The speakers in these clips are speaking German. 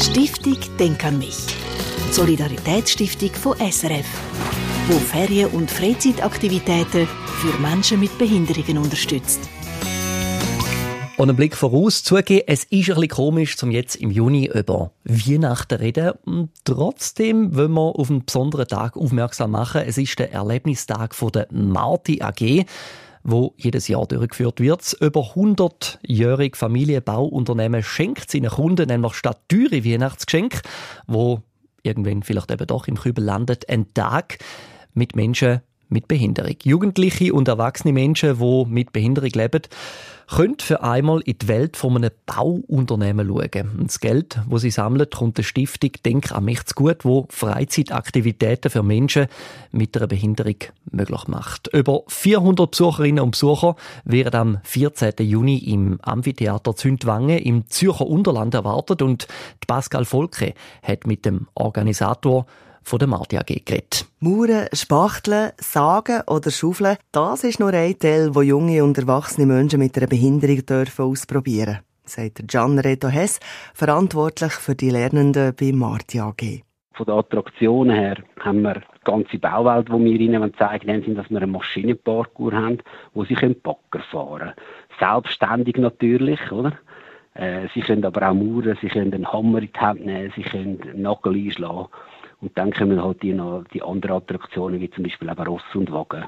Stiftung Denk an mich. Solidaritätsstiftung von SRF, wo Ferien- und Freizeitaktivitäten für Menschen mit Behinderungen unterstützt. Und einen Blick voraus zugeben, es ist ein bisschen komisch, zum jetzt im Juni über Weihnachten reden. Und trotzdem wollen wir auf einen besonderen Tag aufmerksam machen. Es ist der Erlebnistag der Marti AG wo jedes Jahr durchgeführt wird. Das über 100-jährige Familienbauunternehmen schenkt seinen Kunden nämlich statt teure Weihnachtsgeschenk, wo irgendwann vielleicht eben doch im Kübel landet, einen Tag mit Menschen mit Behinderung. Jugendliche und erwachsene Menschen, die mit Behinderung leben, können für einmal in die Welt von einem Bauunternehmen schauen. Und das Geld, das sie sammeln, kommt der Stiftung Denk an mich zu gut, wo Freizeitaktivitäten für Menschen mit einer Behinderung möglich macht. Über 400 Besucherinnen und Besucher werden am 14. Juni im Amphitheater Zündwange im Zürcher Unterland erwartet und Pascal Volke hat mit dem Organisator von der Marti AG geredet. Mauern, Spachteln, Sagen oder Schaufeln, das ist nur ein Teil, wo junge und erwachsene Menschen mit einer Behinderung dürfen ausprobieren sagt Gian Reto Hess, verantwortlich für die Lernenden bei Marti AG. Von der Attraktion her haben wir die ganze Bauwelt, die wir ihnen zeigen wollen, dass wir einen Maschinenparkour haben, wo sie Bagger fahren können. Selbstständig natürlich, oder? Äh, sie können aber auch mauern, sie können einen Hammer in die Hand nehmen, sie können einen Nagel einschlagen. Und dann kommen halt die, noch, die anderen Attraktionen, wie zum Beispiel eben Ross und Wagen.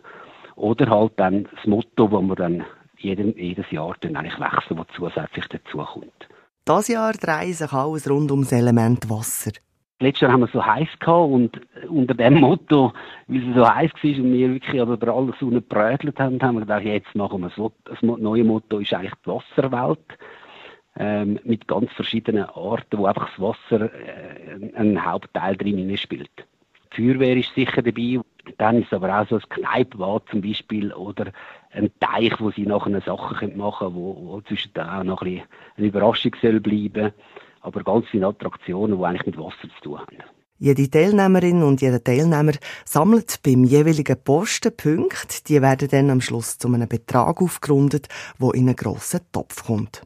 Oder halt dann das Motto, wo man dann jedem, jedes Jahr dann eigentlich wechseln, was zusätzlich dazukommt. Das Jahr dreht sich alles rund ums Element Wasser. Letztes Jahr haben wir so heiß gehabt und unter dem Motto, weil es so heiß war und wir wirklich aber über alles ungebrätelt haben, haben wir gedacht, jetzt machen wir so. Das neue Motto ist eigentlich die Wasserwelt ähm, mit ganz verschiedenen Arten, wo einfach das Wasser äh, einen Hauptteil drin spielt. Die Feuerwehr ist sicher dabei. Dann ist aber auch so ein Kneippbad zum Beispiel oder ein Teich, wo sie nachher Sachen machen können, wo, wo zwischen auch noch ein bisschen eine Überraschung soll bleiben. Aber ganz viele Attraktionen, die eigentlich mit Wasser zu tun haben. Jede Teilnehmerin und jeder Teilnehmer sammelt beim jeweiligen Posten Punkte. Die werden dann am Schluss zu einem Betrag aufgerundet, wo in einen grossen Topf kommt.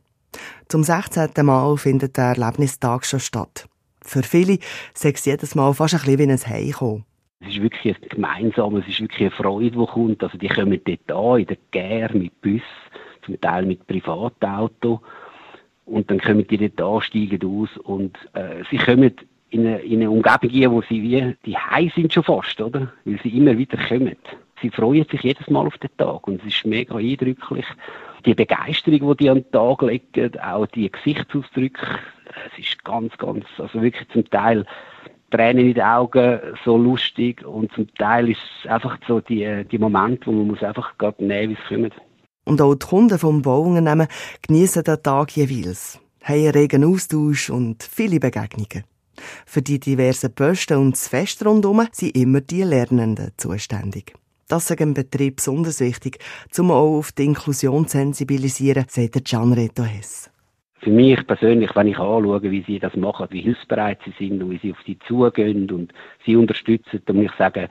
Zum 16. Mal findet der Erlebnistag schon statt. Für viele sagt es jedes Mal fast ein bisschen wie ein Heimkommen. Es ist wirklich ein gemeinsames, es ist wirklich eine Freude, die kommt. Also die kommen dort an, in der Gär, mit Bus, zum Teil mit Privatauto. Und dann kommen die dort an, steigen aus und äh, sie kommen in eine, in eine Umgebung wo sie wie, die Hause sind schon fast, oder? Weil sie immer wieder kommen. Sie freuen sich jedes Mal auf den Tag und es ist mega eindrücklich die Begeisterung, die die an den Tag legen, auch die Gesichtsausdrücke, es ist ganz, ganz, also wirklich zum Teil Tränen in den Augen, so lustig und zum Teil ist es einfach so die, die Momente, wo man muss einfach gerade nehmen, wie es kommt. Und auch die Kunden vom Bauunternehmen genießen den Tag jeweils, haben einen regen Austausch und viele Begegnungen. Für die diversen Posten und das Fest rundherum sind immer die Lernenden zuständig. Das ist im Betrieb besonders wichtig, um auch auf die Inklusion zu sensibilisieren, sagt Gian Reto Hess. Für mich persönlich, wenn ich anschaue, wie sie das machen, wie hilfsbereit sie sind und wie sie auf sie zugehen und sie unterstützen, dann muss ich sagen,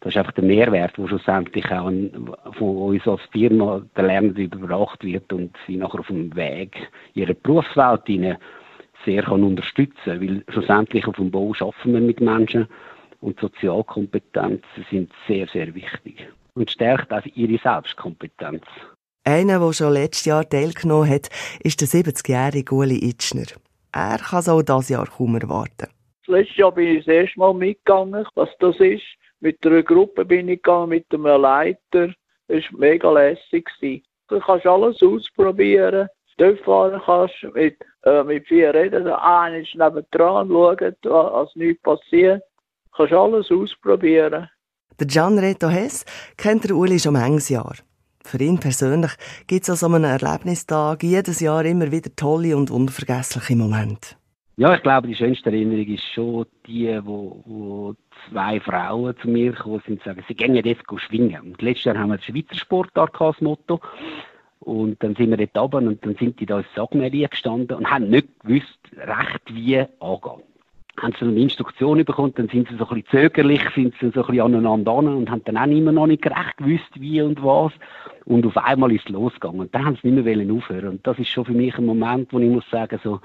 das ist einfach der Mehrwert, der schlussendlich auch von uns als Firma der Lernenden überbracht wird und sie nachher auf dem Weg ihrer Berufswelt sehr kann unterstützen kann. Weil schlussendlich auf dem Bau arbeiten wir mit Menschen und Sozialkompetenzen sind sehr, sehr wichtig und stärkt auch ihre Selbstkompetenz. Einer, der schon letztes Jahr teilgenommen hat, ist der 70-jährige Uli Itschner. Er kann es auch dieses Jahr kaum erwarten. Letztes Jahr bin ich das erste Mal mitgegangen, was das ist. Mit einer Gruppe bin ich gegangen, mit einem Leiter. Es war mega lässig. Du kannst alles ausprobieren. Dort fahren kannst, mit, äh, mit vier Rädern. Einer ist neben dran, schauen, dass nichts passiert kannst alles ausprobieren. Der Gian Reto Hess kennt der Uli schon manches Jahr. Für ihn persönlich gibt es an so einem Erlebnistag jedes Jahr immer wieder tolle und unvergessliche Momente. Ja, ich glaube, die schönste Erinnerung ist schon die, wo, wo zwei Frauen zu mir gekommen sind und sagen, sie gehen ja jetzt schwingen. Und letztes Jahr haben wir das Schweizer Sportart als Motto. Und dann sind wir dort oben und dann sind die da ins Sackmeer gestanden und haben nicht gewusst recht, wie angehen haben sie eine Instruktion bekommen, dann sind sie so ein bisschen zögerlich, sind sie so ein bisschen aneinander an und haben dann auch immer noch nicht recht gewusst, wie und was. Und auf einmal ist es losgegangen. Und dann haben sie nicht mehr aufhören Und das ist schon für mich ein Moment, wo ich muss sagen, so,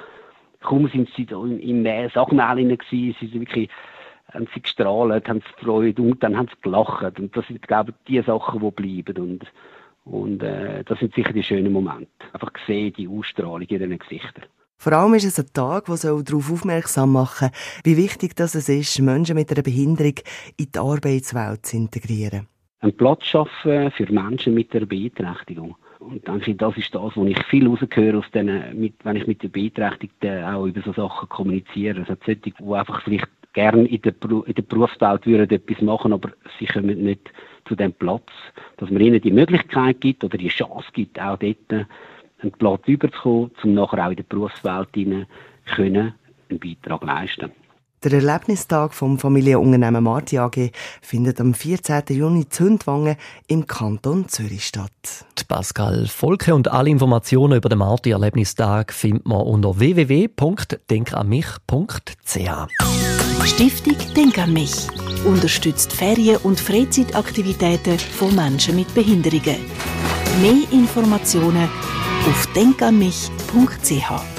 kaum sind sie da im, im Sachmahl gewesen, sie sind wirklich haben sie gestrahlt, haben sie gefreut und dann haben sie gelacht. Und das sind, glaube ich, die Sachen, die bleiben. Und, und äh, das sind sicher die schönen Momente. Einfach sehen, die Ausstrahlung in ihren Gesichtern. Vor allem ist es ein Tag, der darauf aufmerksam machen wie wichtig das es ist, Menschen mit einer Behinderung in die Arbeitswelt zu integrieren. Einen Platz schaffen für Menschen mit einer Beeinträchtigung. Und denke, das ist das, was ich viel rausgehöre, aus denen, mit, wenn ich mit den Beeinträchtigten auch über so Sachen kommuniziere. Hat solche, die einfach vielleicht gerne in der, in der Berufswelt würden etwas machen, aber sie kommen nicht zu dem Platz, dass man ihnen die Möglichkeit gibt oder die Chance gibt, auch dort einen Platz überzukommen, um nachher auch in der Berufswelt können, einen Beitrag leisten der Erlebnistag vom Familienunternehmen Marti AG findet am 14. Juni Zündwangen im Kanton Zürich statt. Pascal Volke und alle Informationen über den Marti Erlebnistag findet man unter www.denkanmich.ch. Stiftung Denk an mich unterstützt Ferien- und Freizeitaktivitäten von Menschen mit Behinderungen. Mehr Informationen auf denkanmich.ch.